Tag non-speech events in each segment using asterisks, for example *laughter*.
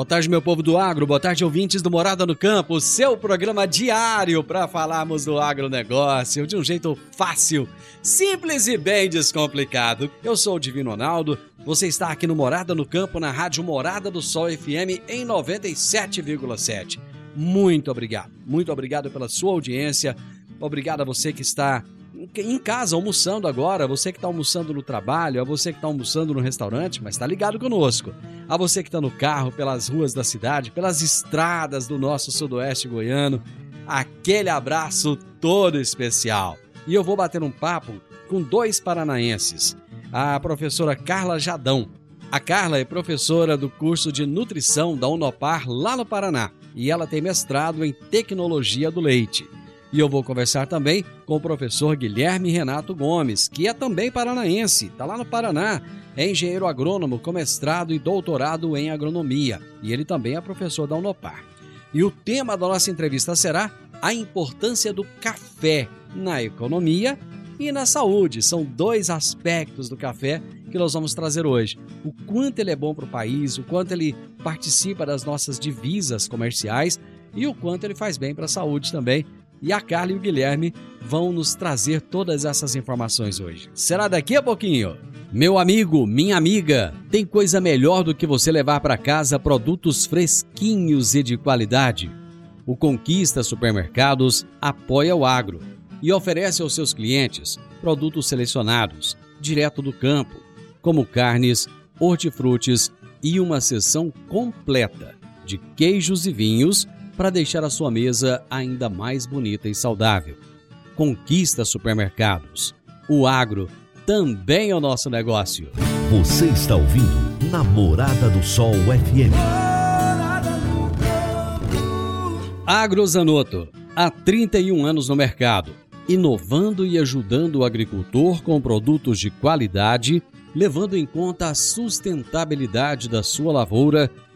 Boa tarde, meu povo do agro. Boa tarde, ouvintes do Morada no Campo. Seu programa diário para falarmos do agronegócio de um jeito fácil, simples e bem descomplicado. Eu sou o Divino Ronaldo. Você está aqui no Morada no Campo, na Rádio Morada do Sol FM em 97,7. Muito obrigado. Muito obrigado pela sua audiência. Obrigado a você que está em casa almoçando agora, você que está almoçando no trabalho, a você que está almoçando no restaurante, mas está ligado conosco. A você que está no carro, pelas ruas da cidade, pelas estradas do nosso sudoeste goiano, aquele abraço todo especial. E eu vou bater um papo com dois paranaenses. A professora Carla Jadão. A Carla é professora do curso de nutrição da Unopar lá no Paraná e ela tem mestrado em tecnologia do leite. E eu vou conversar também com o professor Guilherme Renato Gomes, que é também paranaense, está lá no Paraná, é engenheiro agrônomo com mestrado e doutorado em agronomia. E ele também é professor da Unopar. E o tema da nossa entrevista será a importância do café na economia e na saúde. São dois aspectos do café que nós vamos trazer hoje. O quanto ele é bom para o país, o quanto ele participa das nossas divisas comerciais e o quanto ele faz bem para a saúde também e a Carla e o Guilherme vão nos trazer todas essas informações hoje. Será daqui a pouquinho. Meu amigo, minha amiga, tem coisa melhor do que você levar para casa produtos fresquinhos e de qualidade? O Conquista Supermercados apoia o agro e oferece aos seus clientes produtos selecionados, direto do campo, como carnes, hortifrutis e uma seção completa de queijos e vinhos para deixar a sua mesa ainda mais bonita e saudável. Conquista supermercados. O agro também é o nosso negócio. Você está ouvindo Namorada do Sol FM. Agrozanoto, há 31 anos no mercado, inovando e ajudando o agricultor com produtos de qualidade, levando em conta a sustentabilidade da sua lavoura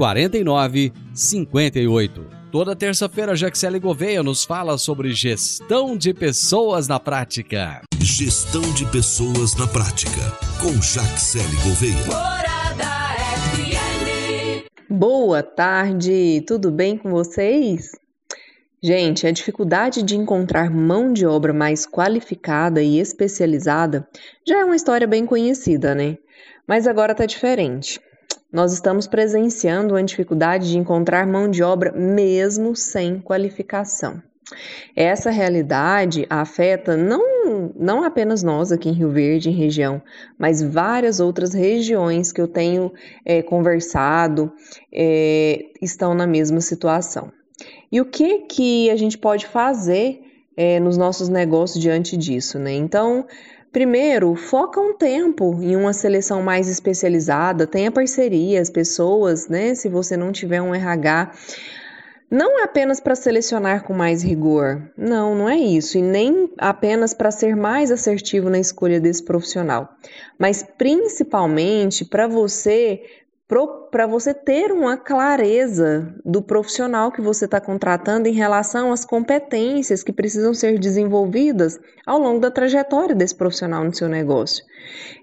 4958. Toda terça-feira, Jaxele Gouveia nos fala sobre gestão de pessoas na prática. Gestão de pessoas na prática, com Jaxele Gouveia. Boa tarde, tudo bem com vocês? Gente, a dificuldade de encontrar mão de obra mais qualificada e especializada já é uma história bem conhecida, né? Mas agora tá diferente nós estamos presenciando uma dificuldade de encontrar mão de obra mesmo sem qualificação. Essa realidade afeta não, não apenas nós aqui em Rio Verde, em região, mas várias outras regiões que eu tenho é, conversado é, estão na mesma situação. E o que, que a gente pode fazer é, nos nossos negócios diante disso? Né? Então, Primeiro, foca um tempo em uma seleção mais especializada, tenha parcerias, pessoas, né? Se você não tiver um RH, não é apenas para selecionar com mais rigor, não, não é isso, e nem apenas para ser mais assertivo na escolha desse profissional, mas principalmente para você para você ter uma clareza do profissional que você está contratando em relação às competências que precisam ser desenvolvidas ao longo da trajetória desse profissional no seu negócio.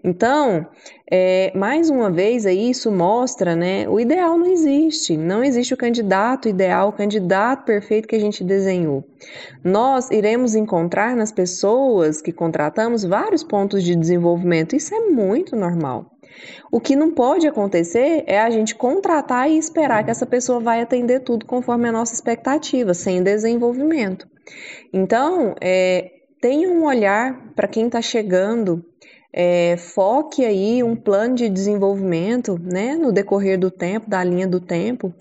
Então, é, mais uma vez aí isso mostra, né? O ideal não existe, não existe o candidato ideal, o candidato perfeito que a gente desenhou. Nós iremos encontrar nas pessoas que contratamos vários pontos de desenvolvimento, isso é muito normal. O que não pode acontecer é a gente contratar e esperar que essa pessoa vai atender tudo conforme a nossa expectativa, sem desenvolvimento. Então, é, tenha um olhar para quem está chegando, é, foque aí um plano de desenvolvimento né, no decorrer do tempo, da linha do tempo,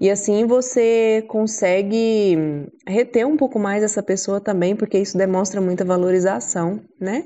e assim você consegue reter um pouco mais essa pessoa também, porque isso demonstra muita valorização, né?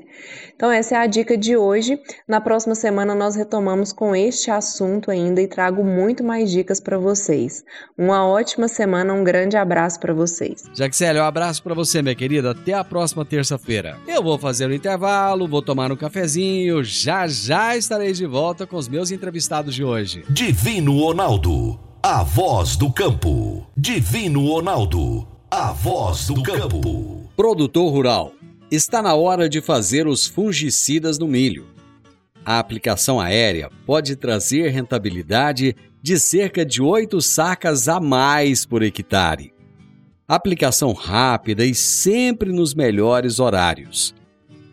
Então, essa é a dica de hoje. Na próxima semana, nós retomamos com este assunto ainda e trago muito mais dicas para vocês. Uma ótima semana, um grande abraço para vocês. Jaxele, um abraço para você, minha querida. Até a próxima terça-feira. Eu vou fazer o um intervalo, vou tomar um cafezinho. Já já estarei de volta com os meus entrevistados de hoje. Divino Ronaldo a voz do campo. Divino Ronaldo, a voz do campo. Produtor rural, está na hora de fazer os fungicidas no milho. A aplicação aérea pode trazer rentabilidade de cerca de 8 sacas a mais por hectare. Aplicação rápida e sempre nos melhores horários.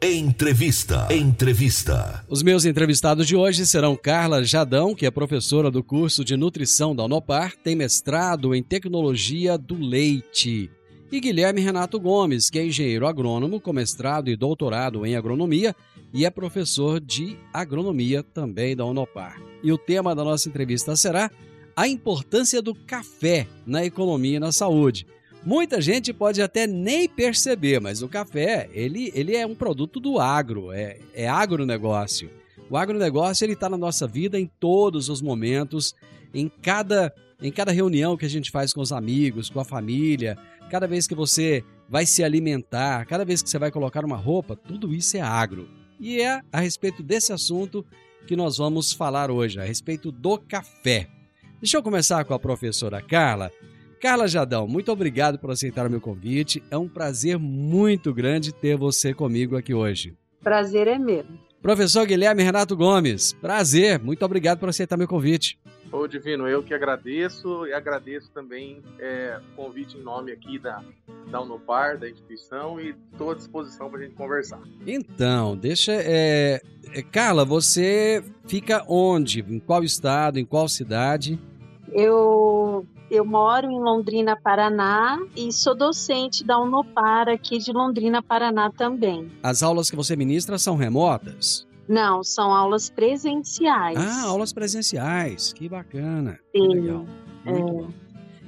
Entrevista. Entrevista. Os meus entrevistados de hoje serão Carla Jadão, que é professora do curso de nutrição da Unopar, tem mestrado em tecnologia do leite. E Guilherme Renato Gomes, que é engenheiro agrônomo com mestrado e doutorado em agronomia e é professor de agronomia também da Unopar. E o tema da nossa entrevista será a importância do café na economia e na saúde. Muita gente pode até nem perceber, mas o café, ele, ele é um produto do agro, é, é agronegócio. O agronegócio, ele está na nossa vida em todos os momentos, em cada, em cada reunião que a gente faz com os amigos, com a família, cada vez que você vai se alimentar, cada vez que você vai colocar uma roupa, tudo isso é agro. E é a respeito desse assunto que nós vamos falar hoje, a respeito do café. Deixa eu começar com a professora Carla. Carla Jadão, muito obrigado por aceitar o meu convite. É um prazer muito grande ter você comigo aqui hoje. Prazer é meu. Professor Guilherme Renato Gomes, prazer, muito obrigado por aceitar meu convite. Ô Divino, eu que agradeço e agradeço também é, o convite em nome aqui da, da Unopar, da instituição, e estou à disposição para a gente conversar. Então, deixa. É, é, Carla, você fica onde? Em qual estado? Em qual cidade? Eu eu moro em Londrina, Paraná e sou docente da Unopar aqui de Londrina, Paraná também. As aulas que você ministra são remotas? Não, são aulas presenciais. Ah, aulas presenciais. Que bacana. Sim. legal. Muito é... bom.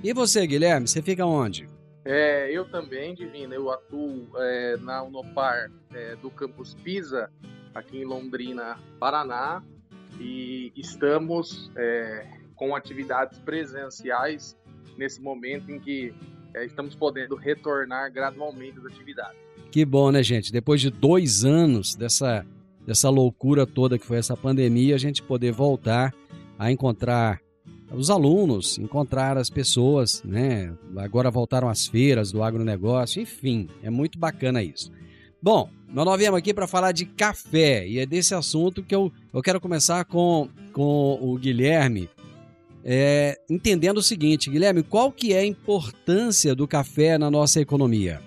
E você, Guilherme, você fica onde? É, eu também, Divina, eu atuo é, na Unopar é, do campus Pisa, aqui em Londrina, Paraná, e estamos é, com atividades presenciais nesse momento em que é, estamos podendo retornar gradualmente às atividades. Que bom, né, gente? Depois de dois anos dessa, dessa loucura toda que foi essa pandemia, a gente poder voltar a encontrar os alunos, encontrar as pessoas, né? Agora voltaram as feiras do agronegócio, enfim, é muito bacana isso. Bom, nós viemos aqui para falar de café e é desse assunto que eu, eu quero começar com, com o Guilherme, é, entendendo o seguinte, Guilherme, qual que é a importância do café na nossa economia?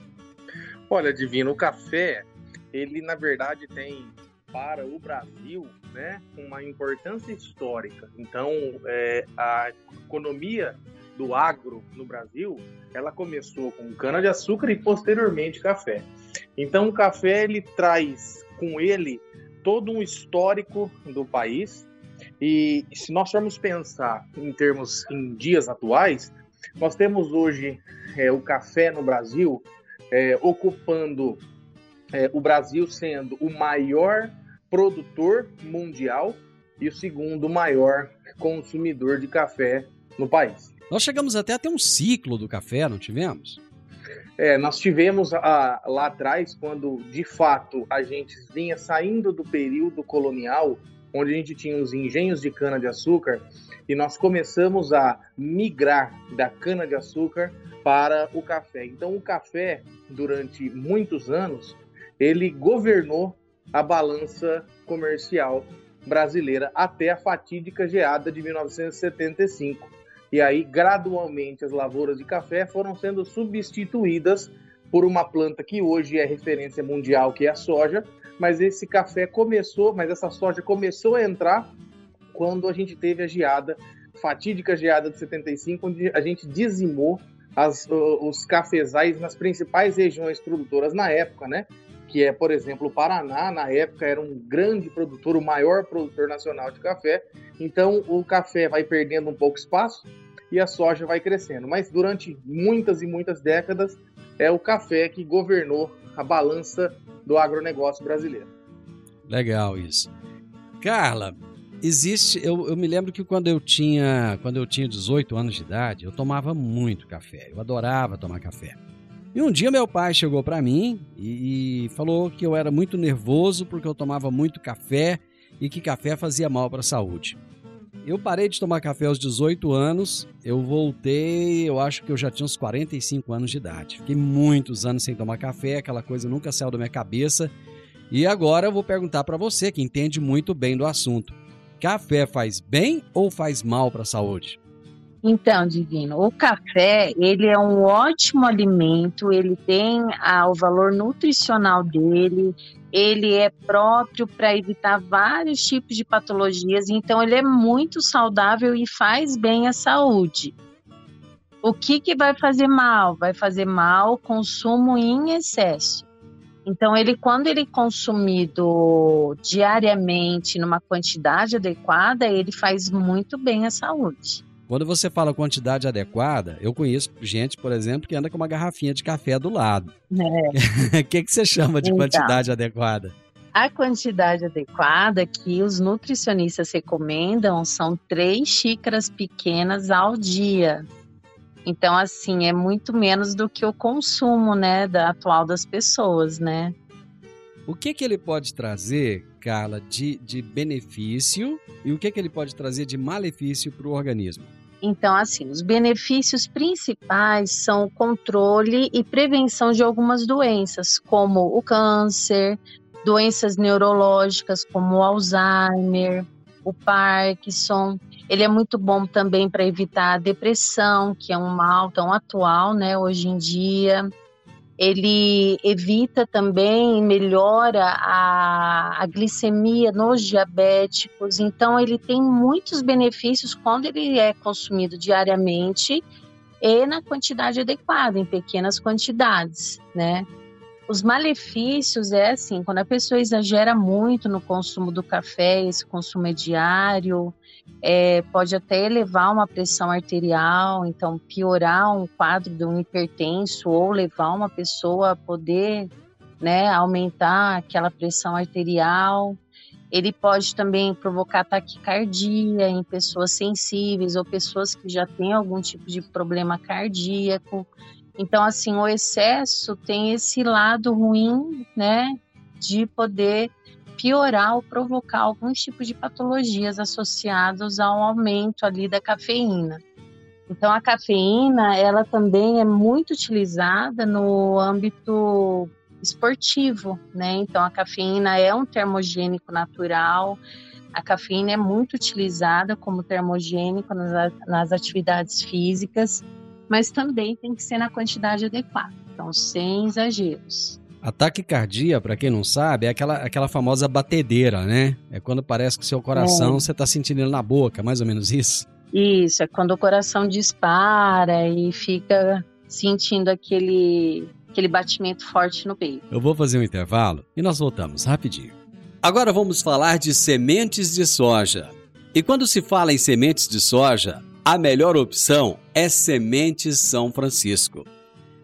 Olha, Divino, o café, ele na verdade tem para o Brasil né, uma importância histórica. Então, é, a economia do agro no Brasil, ela começou com cana-de-açúcar e posteriormente café. Então, o café ele traz com ele todo um histórico do país, e se nós formos pensar em termos em dias atuais, Nós temos hoje é, o café no Brasil é, ocupando é, o Brasil sendo o maior produtor mundial e o segundo maior consumidor de café no país. Nós chegamos até a ter um ciclo do café, não tivemos? É, nós tivemos a, lá atrás, quando de fato a gente vinha saindo do período colonial, onde a gente tinha os engenhos de cana-de-açúcar, e nós começamos a migrar da cana-de-açúcar para o café. Então, o café, durante muitos anos, ele governou a balança comercial brasileira até a fatídica geada de 1975. E aí, gradualmente, as lavouras de café foram sendo substituídas por uma planta que hoje é referência mundial, que é a soja. Mas esse café começou, mas essa soja começou a entrar quando a gente teve a geada, fatídica geada de 75, onde a gente dizimou as, os cafezais nas principais regiões produtoras na época, né? que é, por exemplo, o Paraná, na época era um grande produtor, o maior produtor nacional de café. Então, o café vai perdendo um pouco espaço e a soja vai crescendo. Mas durante muitas e muitas décadas, é o café que governou a balança do agronegócio brasileiro. Legal isso. Carla, existe. Eu, eu me lembro que quando eu tinha quando eu tinha 18 anos de idade, eu tomava muito café. Eu adorava tomar café. E um dia meu pai chegou para mim e, e, falou que eu era muito nervoso porque eu tomava muito café e que café fazia mal para a saúde. Eu parei de tomar café aos 18 anos, eu voltei, eu acho que eu já tinha uns 45 anos de idade. Fiquei muitos anos sem tomar café, aquela coisa nunca saiu da minha cabeça. E agora eu vou perguntar para você, que entende muito bem do assunto. Café faz bem ou faz mal para a saúde? Então, Divino, o café, ele é um ótimo alimento, ele tem ah, o valor nutricional dele, ele é próprio para evitar vários tipos de patologias, então ele é muito saudável e faz bem à saúde. O que, que vai fazer mal? Vai fazer mal o consumo em excesso. Então, ele, quando ele é consumido diariamente, numa quantidade adequada, ele faz muito bem à saúde. Quando você fala quantidade adequada, eu conheço gente, por exemplo, que anda com uma garrafinha de café do lado. *laughs* O é. que, que você chama de então, quantidade adequada? A quantidade adequada que os nutricionistas recomendam são três xícaras pequenas ao dia. Então, assim, é muito menos do que o consumo, né, da atual das pessoas, né? O que que ele pode trazer, Carla, de, de benefício e o que que ele pode trazer de malefício para o organismo? Então, assim, os benefícios principais são o controle e prevenção de algumas doenças, como o câncer, doenças neurológicas como o Alzheimer, o Parkinson. Ele é muito bom também para evitar a depressão, que é um mal tão atual, né, hoje em dia ele evita também, melhora a, a, glicemia nos diabéticos, então ele tem muitos benefícios quando ele é consumido diariamente e na quantidade adequada, em pequenas quantidades, né? Os malefícios é assim, quando a pessoa exagera muito no consumo do café, esse consumo é diário, é, pode até elevar uma pressão arterial, então piorar um quadro de um hipertenso ou levar uma pessoa a poder né, aumentar aquela pressão arterial. Ele pode também provocar taquicardia em pessoas sensíveis ou pessoas que já têm algum tipo de problema cardíaco. Então, assim, o excesso tem esse lado ruim, né, de poder piorar ou provocar alguns tipos de patologias associados ao aumento ali da cafeína. Então a cafeína, ela também é muito utilizada no âmbito esportivo, né? Então a cafeína é um termogênico natural. A cafeína é muito utilizada como termogênico nas, nas atividades físicas, mas também tem que ser na quantidade adequada, então sem exageros. Ataque cardíaco, para quem não sabe, é aquela, aquela famosa batedeira, né? É quando parece que o seu coração, é. você tá sentindo ele na boca, mais ou menos isso? Isso, é quando o coração dispara e fica sentindo aquele, aquele batimento forte no peito. Eu vou fazer um intervalo e nós voltamos rapidinho. Agora vamos falar de sementes de soja. E quando se fala em sementes de soja, a melhor opção é Sementes São Francisco.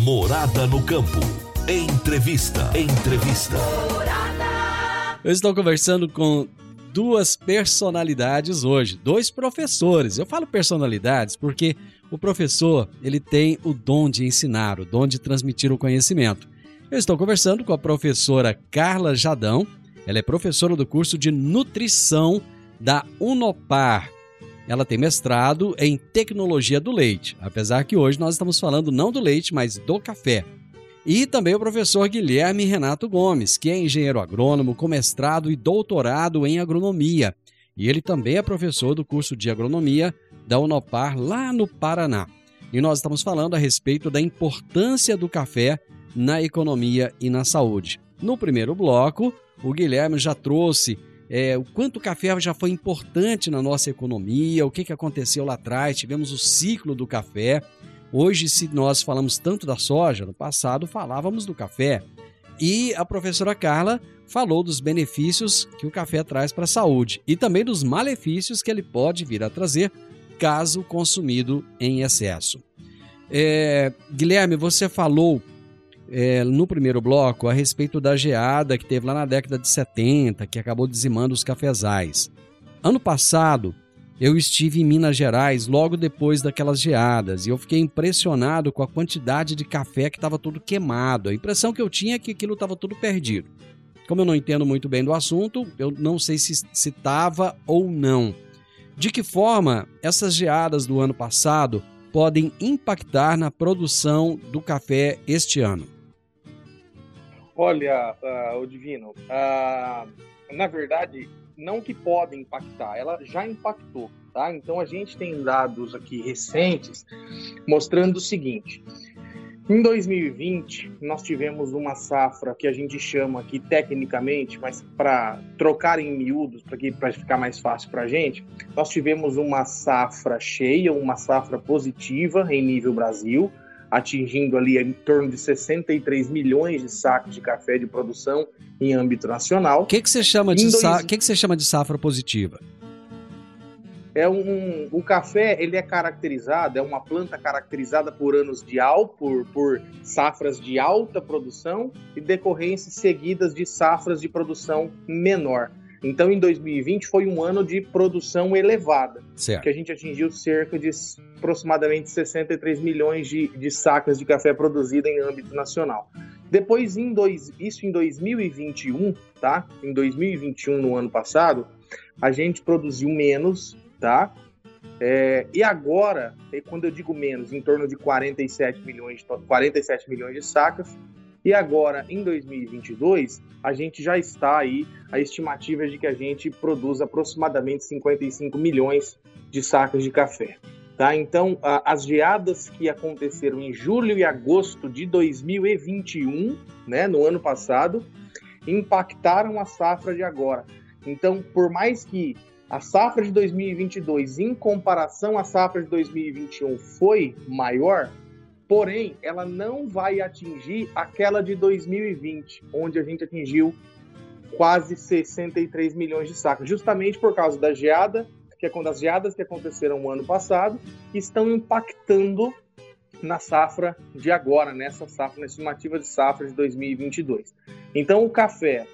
Morada no campo. Entrevista. Entrevista. Eu estou conversando com duas personalidades hoje, dois professores. Eu falo personalidades porque o professor, ele tem o dom de ensinar, o dom de transmitir o conhecimento. Eu estou conversando com a professora Carla Jadão. Ela é professora do curso de nutrição da Unopar. Ela tem mestrado em tecnologia do leite, apesar que hoje nós estamos falando não do leite, mas do café. E também o professor Guilherme Renato Gomes, que é engenheiro agrônomo com mestrado e doutorado em agronomia. E ele também é professor do curso de agronomia da Unopar, lá no Paraná. E nós estamos falando a respeito da importância do café na economia e na saúde. No primeiro bloco, o Guilherme já trouxe é, o quanto o café já foi importante na nossa economia, o que, que aconteceu lá atrás, tivemos o ciclo do café. Hoje, se nós falamos tanto da soja, no passado falávamos do café. E a professora Carla falou dos benefícios que o café traz para a saúde e também dos malefícios que ele pode vir a trazer caso consumido em excesso. É, Guilherme, você falou é, no primeiro bloco a respeito da geada que teve lá na década de 70, que acabou dizimando os cafezais. Ano passado, eu estive em Minas Gerais logo depois daquelas geadas e eu fiquei impressionado com a quantidade de café que estava tudo queimado. A impressão que eu tinha é que aquilo estava tudo perdido. Como eu não entendo muito bem do assunto, eu não sei se estava ou não. De que forma essas geadas do ano passado podem impactar na produção do café este ano? Olha, uh, o Divino, uh, na verdade, não que pode impactar, ela já impactou, tá? Então a gente tem dados aqui recentes mostrando o seguinte: em 2020 nós tivemos uma safra que a gente chama aqui tecnicamente, mas para trocar em miúdos, para ficar mais fácil para a gente, nós tivemos uma safra cheia, uma safra positiva em nível Brasil atingindo ali em torno de 63 milhões de sacos de café de produção em âmbito nacional. O que, que, você, chama de dois... que, que você chama de safra positiva? É um, o café ele é caracterizado, é uma planta caracterizada por anos de alto, por, por safras de alta produção e decorrências seguidas de safras de produção menor. Então, em 2020 foi um ano de produção elevada, certo. que a gente atingiu cerca de aproximadamente 63 milhões de, de sacas de café produzida em âmbito nacional. Depois, em dois, isso em 2021, tá? Em 2021, no ano passado, a gente produziu menos, tá? É, e agora, quando eu digo menos, em torno de 47 milhões, 47 milhões de sacas, e agora, em 2022, a gente já está aí, a estimativa é de que a gente produz aproximadamente 55 milhões de sacas de café. Tá? Então, as geadas que aconteceram em julho e agosto de 2021, né, no ano passado, impactaram a safra de agora. Então, por mais que a safra de 2022, em comparação à safra de 2021, foi maior, Porém, ela não vai atingir aquela de 2020, onde a gente atingiu quase 63 milhões de sacas, justamente por causa da geada, que é quando as geadas que aconteceram no ano passado estão impactando na safra de agora, nessa safra, na estimativa de safra de 2022. Então, o café,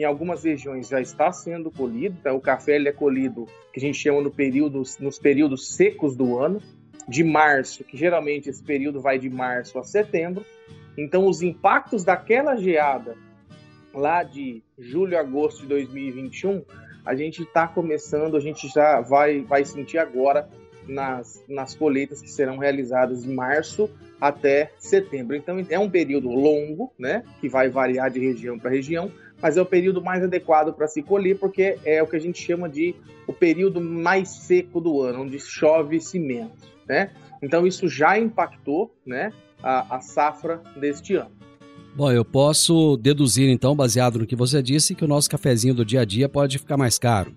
em algumas regiões, já está sendo colhido. Tá? O café ele é colhido, que a gente chama no período, nos períodos secos do ano, de março, que geralmente esse período vai de março a setembro. Então, os impactos daquela geada lá de julho, agosto de 2021, a gente está começando, a gente já vai, vai sentir agora nas, nas colheitas que serão realizadas de março até setembro. Então é um período longo, né, que vai variar de região para região, mas é o período mais adequado para se colher porque é o que a gente chama de o período mais seco do ano, onde chove cimento, né? Então isso já impactou, né, a, a safra deste ano. Bom, eu posso deduzir então, baseado no que você disse, que o nosso cafezinho do dia a dia pode ficar mais caro.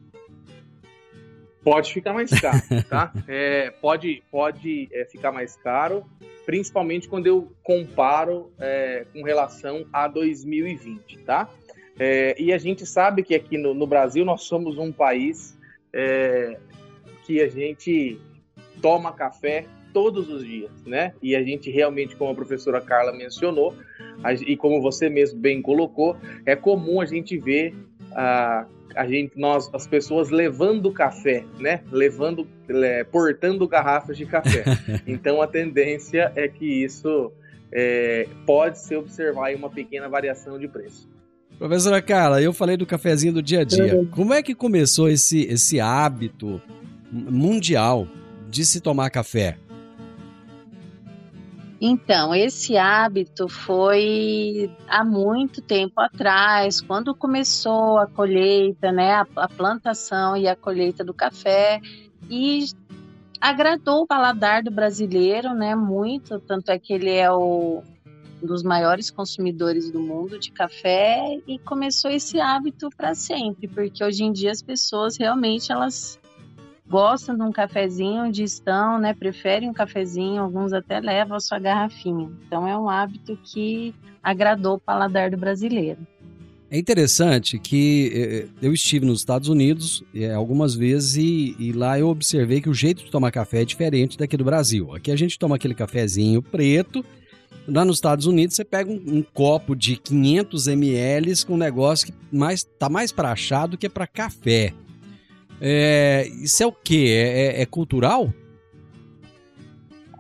Pode ficar mais caro, tá? *laughs* É, pode pode é, ficar mais caro, principalmente quando eu comparo é, com relação a 2020, tá? É, e a gente sabe que aqui no, no Brasil nós somos um país é, que a gente toma café todos os dias, né? E a gente realmente, como a professora Carla mencionou, a, e como você mesmo bem colocou, é comum a gente ver a, a gente, nós, as pessoas levando café, né? Levando, é, portando garrafas de café. *laughs* Então a tendência é que isso é, pode se observar uma pequena variação de preço. Professora Carla, eu falei do cafezinho do dia a dia. Uhum. Como é que começou esse, esse hábito mundial de se tomar café? Então, esse hábito foi há muito tempo atrás, quando começou a colheita, né, a, a plantação e a colheita do café, e agradou o paladar do brasileiro, né, muito, tanto é que ele é o, dos maiores consumidores do mundo de café e começou esse hábito para sempre, porque hoje em dia as pessoas realmente elas gostam de um cafezinho onde estão, né? Preferem um cafezinho, alguns até levam a sua garrafinha. Então é um hábito que agradou o paladar do brasileiro. É interessante que eh, eh, eu estive nos Estados Unidos é, algumas vezes e, e, lá eu observei que o jeito de tomar café é diferente daqui do Brasil. Aqui a gente toma aquele cafezinho preto. Lá nos Estados Unidos você pega um, um copo de 500 ml com um negócio que mais, tá mais para achar do que para café. É, isso é o quê? É, é, é cultural?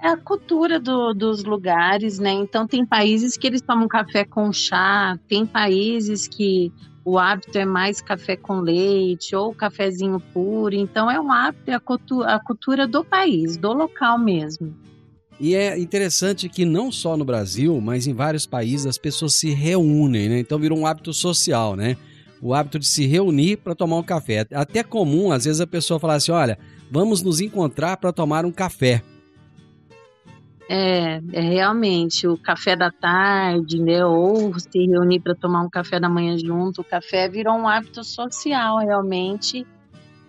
É a cultura do, dos lugares, né? Então tem países que eles tomam café com chá, tem países que o hábito é mais café com leite ou cafezinho puro. Então é um hábito, é a cultura, a cultura do país, do local mesmo. E é interessante que não só no Brasil, mas em vários países as pessoas se reúnem, né? Então virou um hábito social, né? o hábito de se reunir para tomar um café. Até comum, às vezes, a pessoa falar assim: olha, vamos nos encontrar para tomar um café. É, é realmente o café da tarde, né? Ou se reunir para tomar um café da manhã junto. O café virou um hábito social, realmente.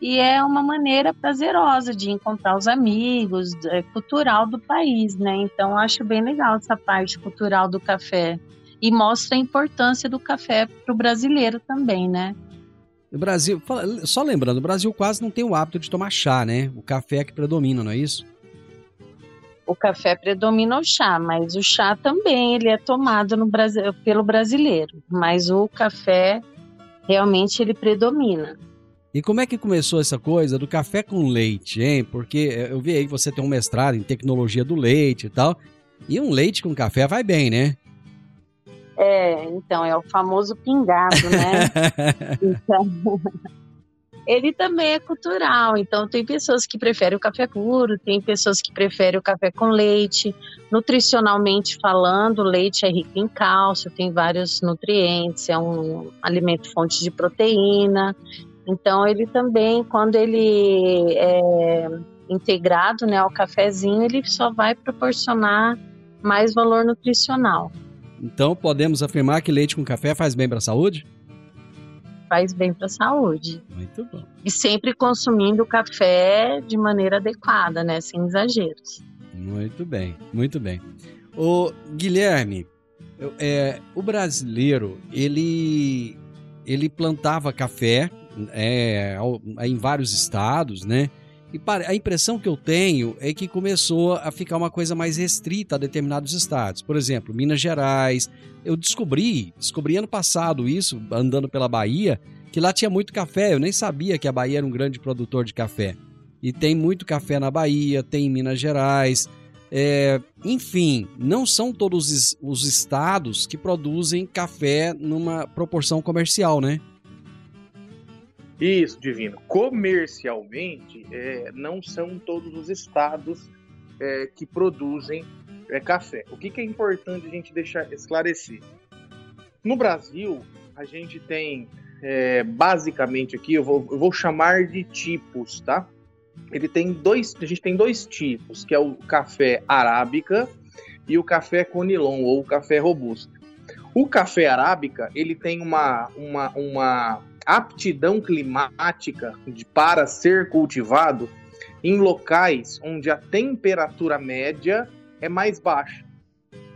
E é uma maneira prazerosa de encontrar os amigos, é, cultural do país, né? Então, acho bem legal essa parte cultural do café e mostra a importância do café para o brasileiro também, né? O Brasil, só lembrando, o Brasil quase não tem o hábito de tomar chá, né? O café é que predomina, não é isso? O café predomina o chá, mas o chá também ele é tomado no Brasil, pelo brasileiro, mas o café realmente ele predomina. E como é que começou essa coisa do café com leite, hein? Porque eu vi aí que você tem um mestrado em tecnologia do leite e tal, e um leite com café vai bem, né? É, então, é o famoso pingado, né? *laughs* então, ele também é cultural. Então, tem pessoas que preferem o café puro, tem pessoas que preferem o café com leite. Nutricionalmente falando, o leite é rico em cálcio, tem vários nutrientes, é um alimento fonte de proteína. Então, ele também, quando ele é integrado né, ao cafezinho, ele só vai proporcionar mais valor nutricional. Então, podemos afirmar que leite com café faz bem para a saúde? Faz bem para a saúde. Muito bom. E sempre consumindo café de maneira adequada, né? Sem exageros. Muito bem, muito bem. O Guilherme, é, o brasileiro, ele, ele plantava café é, em vários estados, né? E a impressão que eu tenho é que começou a ficar uma coisa mais restrita a determinados estados. Por exemplo, Minas Gerais. Eu descobri, descobri ano passado isso, andando pela Bahia, que lá tinha muito café. Eu nem sabia que a Bahia era um grande produtor de café. E tem muito café na Bahia, tem em Minas Gerais. É, enfim, não são todos os estados que produzem café numa proporção comercial, né? Isso, Divino. Comercialmente, é, não são todos os estados é, que produzem é, café. O que, que, é importante a gente deixar esclarecer? No Brasil, a gente tem é, basicamente aqui, eu vou, eu vou chamar de tipos, tá? Ele tem dois, a gente tem dois tipos, que é o café arábica e o café conilon ou café robusto. O café arábica, ele tem uma, uma, uma aptidão climática de, para ser cultivado em locais onde a temperatura média é mais baixa.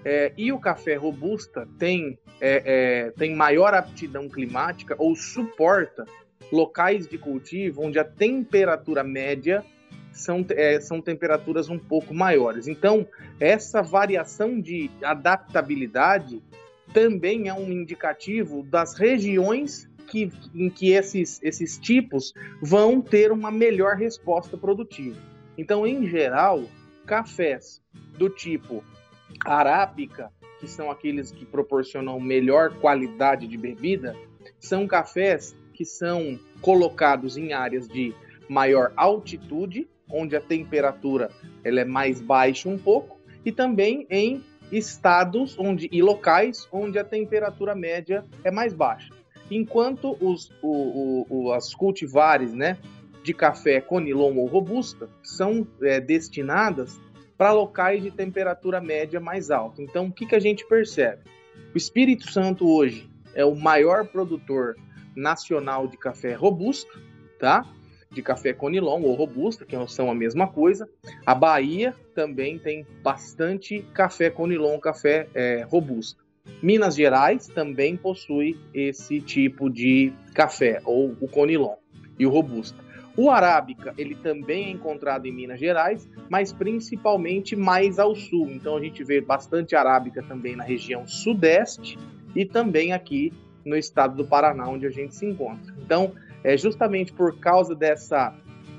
É, e o café robusta tem, é, é, tem maior aptidão climática ou suporta locais de cultivo onde a temperatura média são, é, são temperaturas um pouco maiores. Então, essa variação de adaptabilidade também é um indicativo das regiões que, em que esses, esses tipos vão ter uma melhor resposta produtiva. Então, em geral, cafés do tipo arábica, que são aqueles que proporcionam melhor qualidade de bebida, são cafés que são colocados em áreas de maior altitude, onde a temperatura ela é mais baixa um pouco, e também em estados onde e locais onde a temperatura média é mais baixa enquanto os, o, o, as cultivares né, de café conilon ou robusta são é, destinadas para locais de temperatura média mais alta. Então, o que, que a gente percebe? O Espírito Santo hoje é o maior produtor nacional de café robusto, tá? De café conilon ou robusta, que são a mesma coisa. A Bahia também tem bastante café conilon, café é, robusto. Minas Gerais também possui esse tipo de café, ou o conilon e o robusta. O arábica, ele também é encontrado em Minas Gerais, mas principalmente mais ao sul. Então a gente vê bastante arábica também na região sudeste e também aqui no estado do Paraná, onde a gente se encontra. Então, é justamente por causa dessa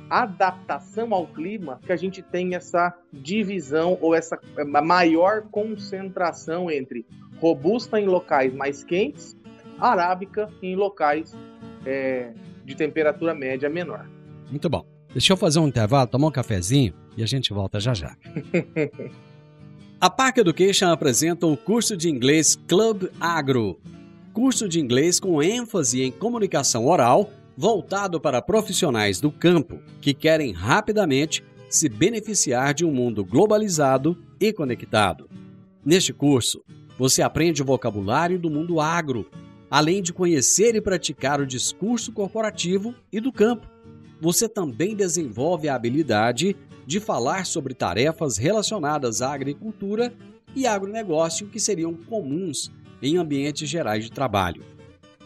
adaptação ao clima que a gente tem essa divisão ou essa maior concentração entre robusta em locais mais quentes, arábica em locais é, de temperatura média menor. Muito bom. Deixa eu fazer um intervalo, tomar um cafezinho e a gente volta já já. *laughs* a Park Education apresenta o curso de inglês Club Agro. Curso de inglês com ênfase em comunicação oral, voltado para profissionais do campo que querem rapidamente se beneficiar de um mundo globalizado e conectado. Neste curso, você aprende o vocabulário do mundo agro, além de conhecer e praticar o discurso corporativo e do campo. Você também desenvolve a habilidade de falar sobre tarefas relacionadas à agricultura e agronegócio que seriam comuns em ambientes gerais de trabalho.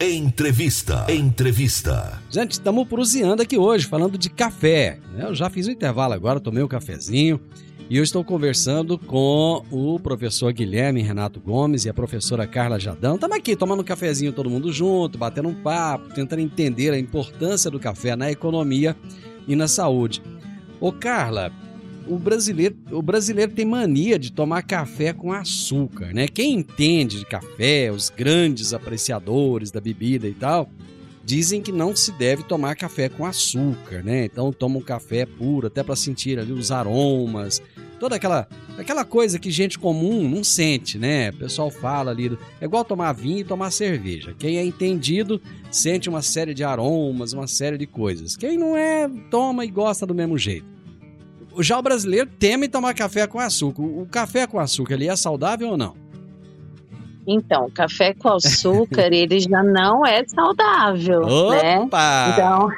Entrevista. Entrevista. Gente, estamos proseando aqui hoje, falando de café. né? Eu já fiz o intervalo agora, tomei um cafezinho. E eu estou conversando com o professor Guilherme Renato Gomes e a professora Carla Jadão. Estamos aqui tomando um cafezinho todo mundo junto, batendo um papo, tentando entender a importância do café na economia e na saúde. Ô Carla, o brasileiro, o brasileiro tem mania de tomar café com açúcar, né? Quem entende de café, os grandes apreciadores da bebida e tal, dizem que não se deve tomar café com açúcar, né? Então toma um café puro, até para sentir ali os aromas, toda aquela aquela coisa que gente comum não sente, né? O pessoal fala ali, é igual tomar vinho e tomar cerveja. Quem é entendido sente uma série de aromas, uma série de coisas. Quem não é, toma e gosta do mesmo jeito. Já o brasileiro teme tomar café com açúcar. O café com açúcar, ele é saudável ou não? Então, café com açúcar, *laughs* ele já não é saudável, né? Opa! Então,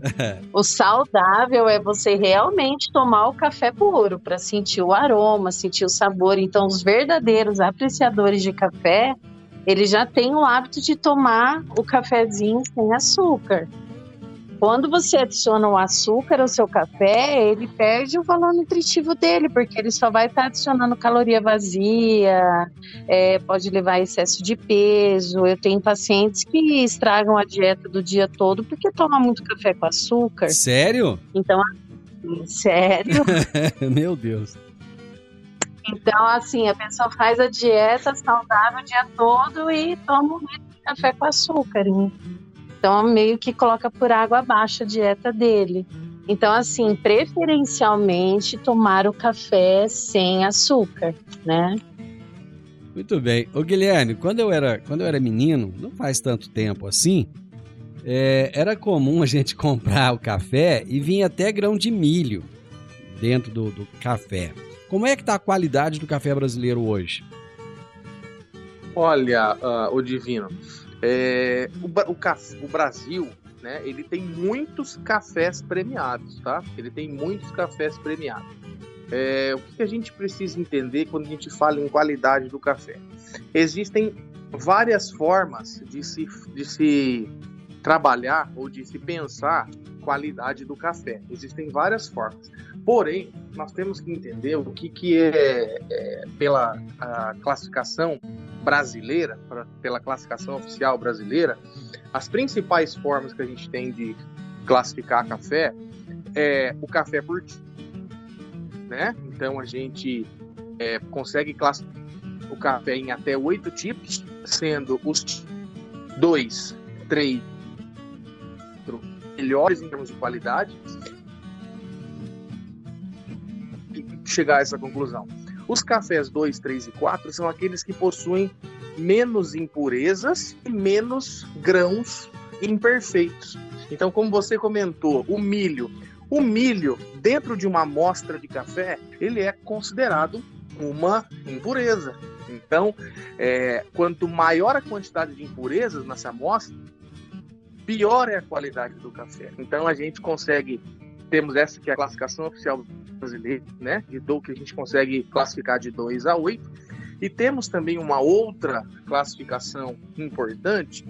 *laughs* o saudável é você realmente tomar o café puro para sentir o aroma, sentir o sabor. Então, os verdadeiros apreciadores de café, eles já têm o hábito de tomar o cafezinho sem açúcar. Quando você adiciona o açúcar ao seu café, ele perde o valor nutritivo dele, porque ele só vai estar adicionando caloria vazia, é, pode levar a excesso de peso. Eu tenho pacientes que estragam a dieta do dia todo porque tomam muito café com açúcar. Sério? Então, assim, sério. *laughs* Meu Deus. Então, assim, a pessoa faz a dieta saudável o dia todo e toma um litro de café com açúcar. hein? Então, meio que coloca por água abaixo a dieta dele. Então, assim, preferencialmente tomar o café sem açúcar, né? Muito bem. Ô Guilherme, quando eu era, quando eu era menino, não faz tanto tempo assim, é, era comum a gente *laughs* comprar o café e vinha até grão de milho dentro do, do café. Como é que tá a qualidade do café brasileiro hoje? Olha, ah, o Divino, é, o, o o Brasil, né, ele tem muitos cafés premiados, tá? Ele tem muitos cafés premiados. É, o que que a gente precisa entender quando a gente fala em qualidade do café? Existem várias formas de se, de se trabalhar ou de se pensar qualidade do café. Existem várias formas. Porém, nós temos que entender o que, que é, é, pela classificação brasileira, pra- pela classificação oficial brasileira, as principais formas que a gente tem de classificar café é o café por tipo, né? Então a gente é, consegue classificar o café em até oito tipos, sendo os dois, três melhores em termos de qualidade e chegar a essa conclusão. Os cafés 2, 3 e 4 são aqueles que possuem menos impurezas e menos grãos imperfeitos. Então, como você comentou, o milho. O milho, dentro de uma amostra de café, ele é considerado uma impureza. Então, é, quanto maior a quantidade de impurezas nessa amostra, pior é a qualidade do café. Então, a gente consegue, temos essa que é a classificação oficial brasileira, né? De do que a gente consegue classificar de 2 a 8. E temos também uma outra classificação importante,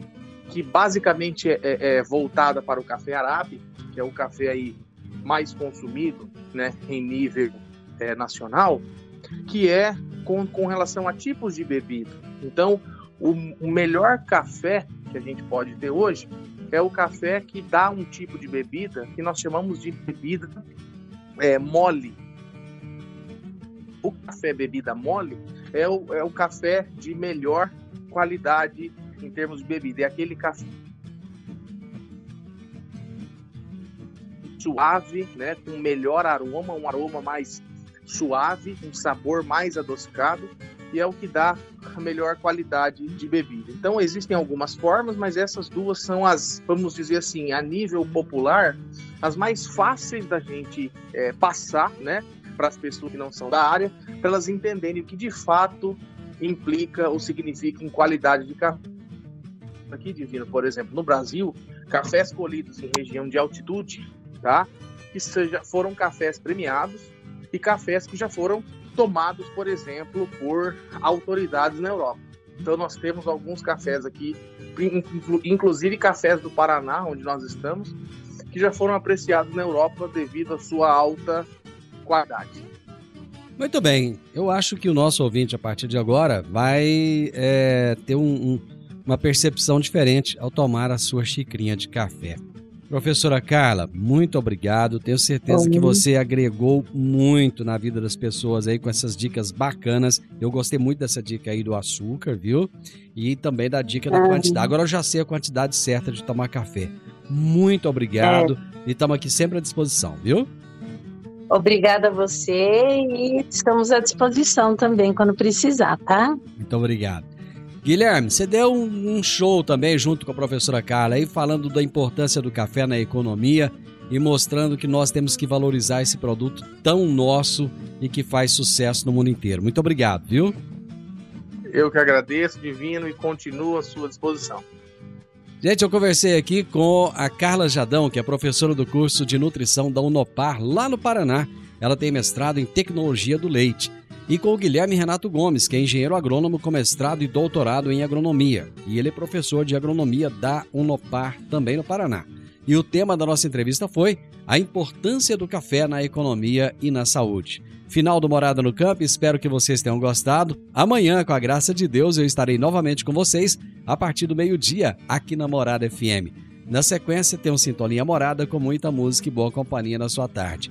que basicamente é, é- é voltada para o café arábica, que é o café aí mais consumido, né, em nível é, nacional, que é com, com relação a tipos de bebida. Então, o, o melhor café que a gente pode ter hoje é o café que dá um tipo de bebida que nós chamamos de bebida é, mole. O café bebida mole é o, é o café de melhor qualidade em termos de bebida. É aquele café suave, né, com melhor aroma, um aroma mais suave, um sabor mais adocicado e é o que dá a melhor qualidade de bebida. Então existem algumas formas, mas essas duas são as, vamos dizer assim, a nível popular, as mais fáceis da gente é, passar, né, para as pessoas que não são da área, para elas entenderem o que de fato implica ou significa em qualidade de café. Aqui, Divino, por exemplo, no Brasil, cafés colhidos em região de altitude, tá? Que seja, foram cafés premiados e cafés que já foram tomados, por exemplo, por autoridades na Europa. Então nós temos alguns cafés aqui, inclusive cafés do Paraná, onde nós estamos, que já foram apreciados na Europa devido à sua alta qualidade. Muito bem, eu acho que o nosso ouvinte a partir de agora vai é, ter um, um, uma percepção diferente ao tomar a sua xicrinha de café. Professora Carla, muito obrigado. Tenho certeza que você agregou muito na vida das pessoas aí com essas dicas bacanas. Eu gostei muito dessa dica aí do açúcar, viu? E também da dica da quantidade. Agora eu já sei a quantidade certa de tomar café. Muito obrigado. É. E estamos aqui sempre à disposição, viu? Obrigada a você e estamos à disposição também quando precisar, tá? Muito obrigado. Guilherme, você deu um, show também junto com a professora Carla aí falando da importância do café na economia e mostrando que nós temos que valorizar esse produto tão nosso e que faz sucesso no mundo inteiro. Muito obrigado, viu? Eu que agradeço, Divino, e continuo à sua disposição. Gente, eu conversei aqui com a Carla Jadão, que é professora do curso de nutrição da Unopar, lá no Paraná. Ela tem mestrado em tecnologia do leite e com o Guilherme Renato Gomes, que é engenheiro agrônomo com mestrado e doutorado em agronomia. E ele é professor de agronomia da Unopar, também no Paraná. E o tema da nossa entrevista foi a importância do café na economia e na saúde. Final do Morada no Campo, espero que vocês tenham gostado. Amanhã, com a graça de Deus, eu estarei novamente com vocês a partir do meio-dia aqui na Morada FM. Na sequência, tem um Sintonia Morada com muita música e boa companhia na sua tarde.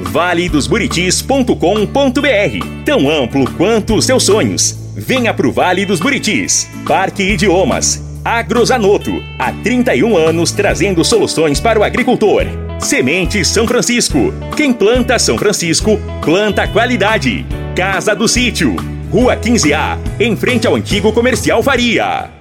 valedosburitis.com.br Tão amplo quanto os seus sonhos. Venha pro Vale dos Buritis. Parque Idiomas. Agrozanoto. Há 31 anos trazendo soluções para o agricultor. Semente São Francisco. Quem planta São Francisco, planta qualidade. Casa do Sítio. Rua 15A, em frente ao antigo comercial Faria.